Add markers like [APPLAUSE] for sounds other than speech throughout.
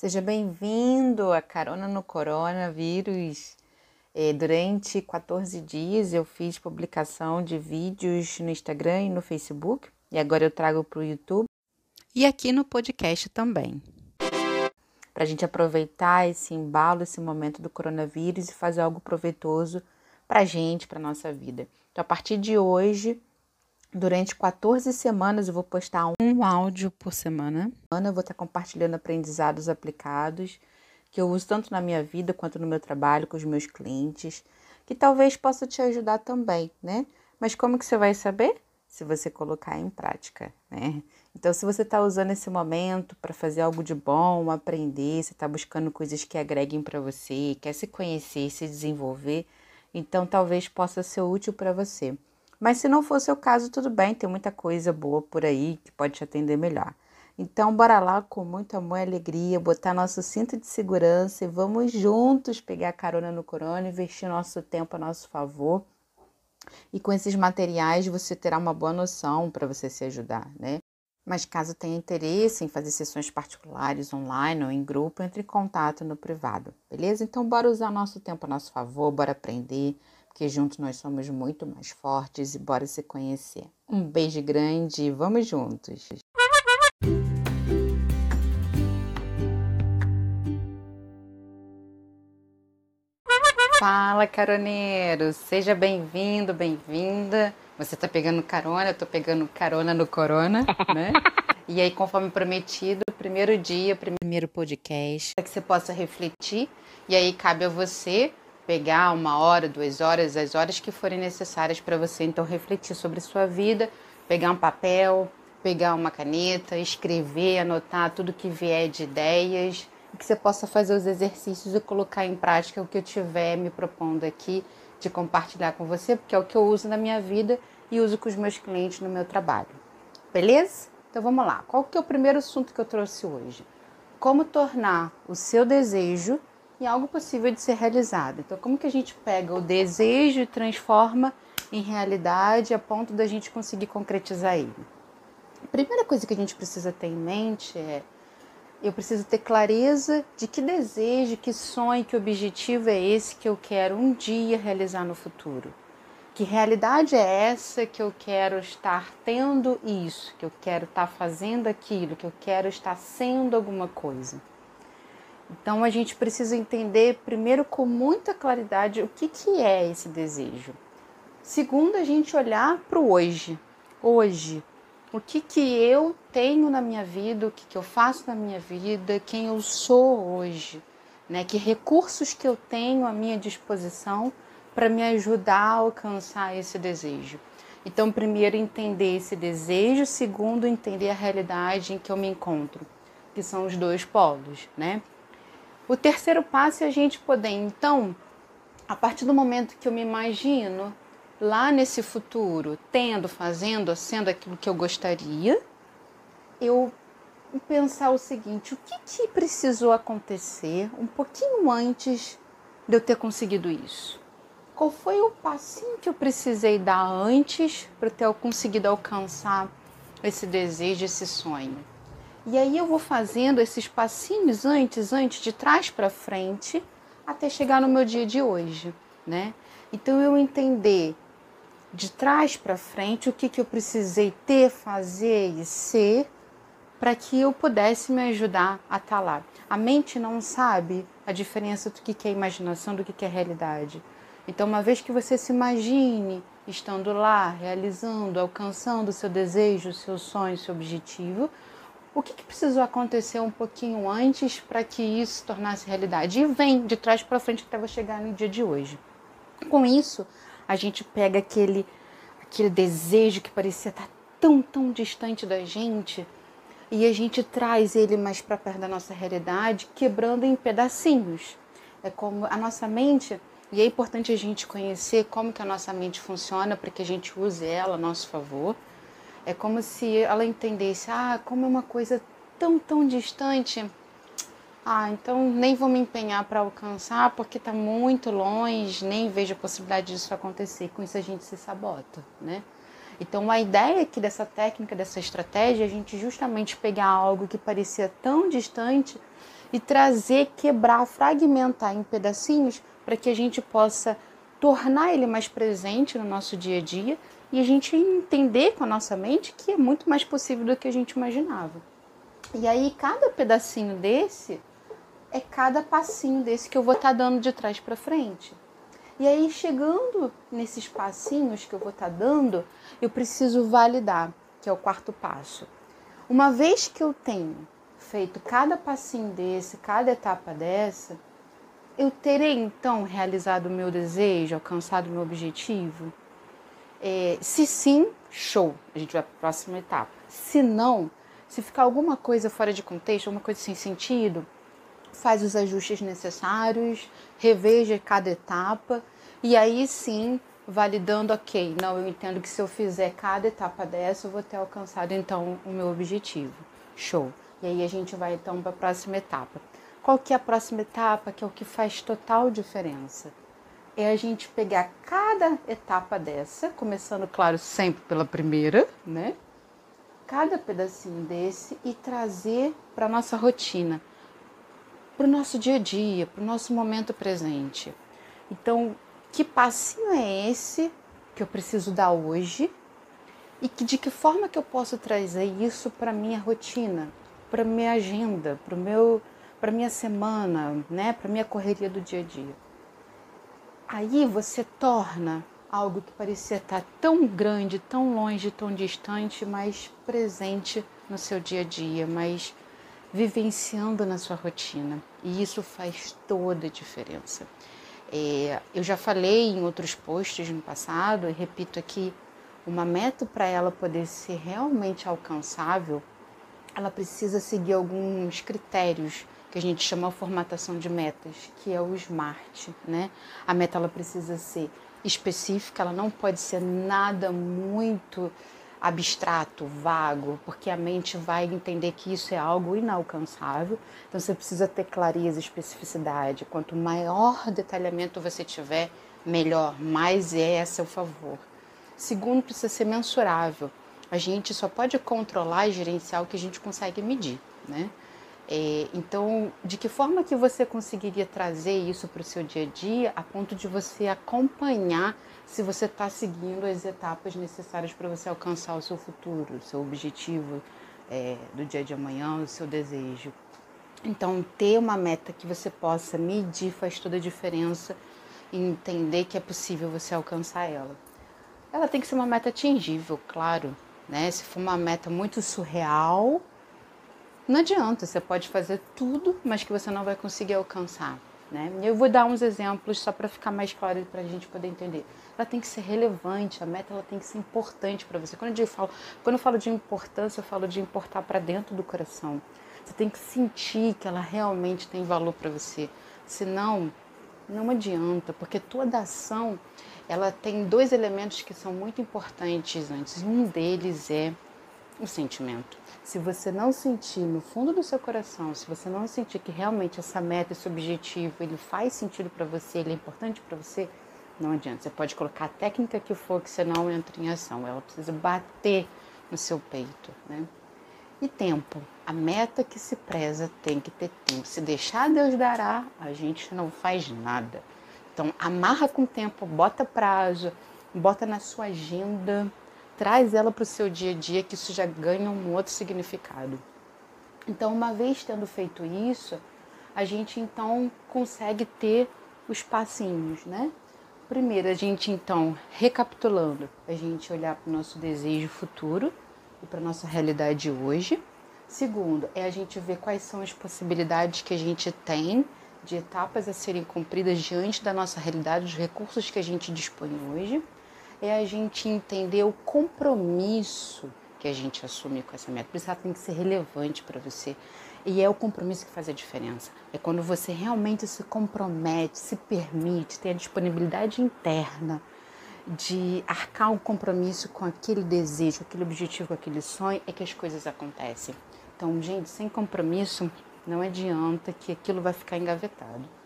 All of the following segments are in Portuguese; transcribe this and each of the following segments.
Seja bem-vindo a Carona no Coronavírus. É, durante 14 dias eu fiz publicação de vídeos no Instagram e no Facebook, e agora eu trago para o YouTube e aqui no podcast também. Para a gente aproveitar esse embalo, esse momento do coronavírus e fazer algo proveitoso para a gente, para a nossa vida. Então, a partir de hoje, Durante 14 semanas eu vou postar um áudio por semana. Eu vou estar compartilhando aprendizados aplicados que eu uso tanto na minha vida quanto no meu trabalho com os meus clientes, que talvez possa te ajudar também, né? Mas como que você vai saber? Se você colocar em prática, né? Então, se você está usando esse momento para fazer algo de bom, aprender, você está buscando coisas que agreguem para você, quer se conhecer, se desenvolver, então talvez possa ser útil para você. Mas se não for seu caso, tudo bem, tem muita coisa boa por aí que pode te atender melhor. Então, bora lá com muito amor e alegria, botar nosso cinto de segurança e vamos juntos pegar a carona no corona, investir nosso tempo a nosso favor. E com esses materiais você terá uma boa noção para você se ajudar, né? Mas caso tenha interesse em fazer sessões particulares online ou em grupo, entre em contato no privado, beleza? Então, bora usar nosso tempo a nosso favor, bora aprender porque juntos nós somos muito mais fortes e bora se conhecer. Um beijo grande e vamos juntos! Fala, caroneiro! Seja bem-vindo, bem-vinda. Você tá pegando carona, eu tô pegando carona no corona, [LAUGHS] né? E aí, conforme prometido, primeiro dia, primeiro podcast, para que você possa refletir. E aí cabe a você pegar uma hora, duas horas, as horas que forem necessárias para você então refletir sobre sua vida, pegar um papel, pegar uma caneta, escrever, anotar tudo que vier de ideias, que você possa fazer os exercícios e colocar em prática o que eu tiver me propondo aqui de compartilhar com você, porque é o que eu uso na minha vida e uso com os meus clientes no meu trabalho. Beleza? Então vamos lá. Qual que é o primeiro assunto que eu trouxe hoje? Como tornar o seu desejo e algo possível de ser realizado. Então, como que a gente pega o desejo e transforma em realidade a ponto da gente conseguir concretizar ele? A primeira coisa que a gente precisa ter em mente é eu preciso ter clareza de que desejo, que sonho, que objetivo é esse que eu quero um dia realizar no futuro. Que realidade é essa que eu quero estar tendo isso, que eu quero estar fazendo aquilo, que eu quero estar sendo alguma coisa. Então a gente precisa entender primeiro com muita claridade o que, que é esse desejo. Segundo, a gente olhar para o hoje. Hoje, o que, que eu tenho na minha vida, o que, que eu faço na minha vida, quem eu sou hoje, né? que recursos que eu tenho à minha disposição para me ajudar a alcançar esse desejo. Então, primeiro, entender esse desejo, segundo, entender a realidade em que eu me encontro, que são os dois polos, né? O terceiro passo é a gente poder, então, a partir do momento que eu me imagino lá nesse futuro, tendo, fazendo, sendo aquilo que eu gostaria, eu pensar o seguinte: o que, que precisou acontecer um pouquinho antes de eu ter conseguido isso? Qual foi o passinho que eu precisei dar antes para ter conseguido alcançar esse desejo, esse sonho? E aí eu vou fazendo esses passinhos antes, antes de trás para frente, até chegar no meu dia de hoje, né? Então eu entender de trás para frente o que, que eu precisei ter, fazer e ser para que eu pudesse me ajudar a estar tá lá. A mente não sabe a diferença do que, é imaginação do que é realidade. Então, uma vez que você se imagine estando lá, realizando, alcançando o seu desejo, o seu sonho, o seu objetivo, o que, que precisou acontecer um pouquinho antes para que isso se tornasse realidade? E vem de trás para frente até chegar no dia de hoje. Com isso, a gente pega aquele, aquele desejo que parecia estar tão, tão distante da gente e a gente traz ele mais para perto da nossa realidade, quebrando em pedacinhos. É como a nossa mente, e é importante a gente conhecer como que a nossa mente funciona para que a gente use ela a nosso favor é como se ela entendesse, ah, como é uma coisa tão, tão distante. Ah, então nem vou me empenhar para alcançar porque está muito longe, nem vejo a possibilidade disso acontecer. Com isso a gente se sabota, né? Então, a ideia aqui dessa técnica, dessa estratégia, é a gente justamente pegar algo que parecia tão distante e trazer, quebrar, fragmentar em pedacinhos para que a gente possa tornar ele mais presente no nosso dia a dia e a gente entender com a nossa mente que é muito mais possível do que a gente imaginava. E aí, cada pedacinho desse é cada passinho desse que eu vou estar tá dando de trás para frente. E aí, chegando nesses passinhos que eu vou estar tá dando, eu preciso validar, que é o quarto passo. Uma vez que eu tenho feito cada passinho desse, cada etapa dessa, eu terei então realizado o meu desejo, alcançado o meu objetivo? É, se sim, show, a gente vai para a próxima etapa. Se não, se ficar alguma coisa fora de contexto, alguma coisa sem sentido, faz os ajustes necessários, reveja cada etapa e aí sim, validando, ok, não, eu entendo que se eu fizer cada etapa dessa, eu vou ter alcançado então o meu objetivo. Show. E aí a gente vai então para a próxima etapa. Qual que é a próxima etapa, que é o que faz total diferença? É a gente pegar cada etapa dessa, começando, claro, sempre pela primeira, né? Cada pedacinho desse e trazer para nossa rotina para o nosso dia a dia, para o nosso momento presente. Então, que passinho é esse que eu preciso dar hoje e que, de que forma que eu posso trazer isso para minha rotina, para minha agenda, para meu, para minha semana, né, para minha correria do dia a dia. Aí você torna algo que parecia estar tão grande, tão longe, tão distante, mais presente no seu dia a dia, mais vivenciando na sua rotina. E isso faz toda a diferença. É, eu já falei em outros posts no passado e repito aqui: uma meta para ela poder ser realmente alcançável, ela precisa seguir alguns critérios que a gente chama formatação de metas, que é o SMART, né? A meta ela precisa ser específica, ela não pode ser nada muito abstrato, vago, porque a mente vai entender que isso é algo inalcançável. Então você precisa ter clareza, especificidade. Quanto maior detalhamento você tiver, melhor, mais é a seu favor. Segundo, precisa ser mensurável. A gente só pode controlar e gerenciar o que a gente consegue medir, né? É, então, de que forma que você conseguiria trazer isso para o seu dia a dia, a ponto de você acompanhar se você está seguindo as etapas necessárias para você alcançar o seu futuro, o seu objetivo é, do dia de amanhã, o seu desejo. Então, ter uma meta que você possa medir faz toda a diferença e entender que é possível você alcançar ela. Ela tem que ser uma meta atingível, claro. Né? Se for uma meta muito surreal, não adianta, você pode fazer tudo, mas que você não vai conseguir alcançar. Né? Eu vou dar uns exemplos só para ficar mais claro para a gente poder entender. Ela tem que ser relevante, a meta ela tem que ser importante para você. Quando eu, falo, quando eu falo de importância, eu falo de importar para dentro do coração. Você tem que sentir que ela realmente tem valor para você. Senão, não adianta, porque toda ação ela tem dois elementos que são muito importantes antes. Um deles é o sentimento. Se você não sentir no fundo do seu coração, se você não sentir que realmente essa meta, esse objetivo, ele faz sentido para você, ele é importante para você, não adianta. Você pode colocar a técnica que for que você não entra em ação. Ela precisa bater no seu peito, né? E tempo. A meta que se preza tem que ter tempo. Se deixar Deus dará, a gente não faz nada. Então, amarra com tempo, bota prazo, bota na sua agenda, traz ela para o seu dia a dia, que isso já ganha um outro significado. Então, uma vez tendo feito isso, a gente então consegue ter os passinhos, né? Primeiro, a gente então, recapitulando, a gente olhar para o nosso desejo futuro e para a nossa realidade hoje. Segundo, é a gente ver quais são as possibilidades que a gente tem de etapas a serem cumpridas diante da nossa realidade, os recursos que a gente dispõe hoje é a gente entender o compromisso que a gente assume com essa meta. Por isso ela tem que ser relevante para você. E é o compromisso que faz a diferença. É quando você realmente se compromete, se permite, tem a disponibilidade interna de arcar um compromisso com aquele desejo, aquele objetivo, aquele sonho, é que as coisas acontecem. Então, gente, sem compromisso, não adianta que aquilo vai ficar engavetado.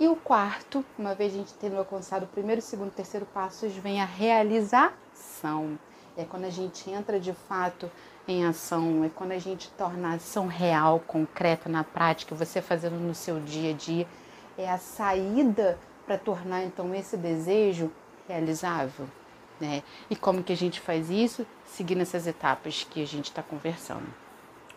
E o quarto, uma vez a gente tendo alcançado o primeiro, segundo, terceiro passos, vem a realização. É quando a gente entra de fato em ação, é quando a gente torna a ação real, concreta na prática, você fazendo no seu dia a dia, é a saída para tornar então esse desejo realizável, né? E como que a gente faz isso? Seguindo essas etapas que a gente está conversando.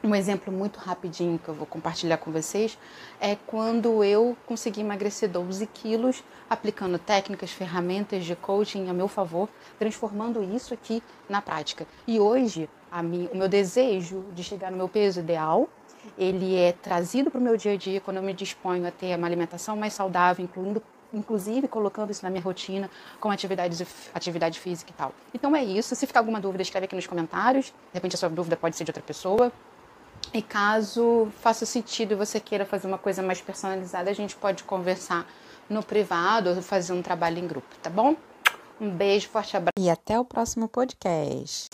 Um exemplo muito rapidinho que eu vou compartilhar com vocês é quando eu consegui emagrecer 12 quilos aplicando técnicas, ferramentas de coaching a meu favor, transformando isso aqui na prática. E hoje, minha, o meu desejo de chegar no meu peso ideal, ele é trazido para o meu dia a dia quando eu me disponho a ter uma alimentação mais saudável, incluindo inclusive colocando isso na minha rotina com atividade, atividade física e tal. Então é isso. Se ficar alguma dúvida, escreve aqui nos comentários. De repente a sua dúvida pode ser de outra pessoa. E caso faça sentido e você queira fazer uma coisa mais personalizada, a gente pode conversar no privado ou fazer um trabalho em grupo, tá bom? Um beijo, forte abraço. E até o próximo podcast.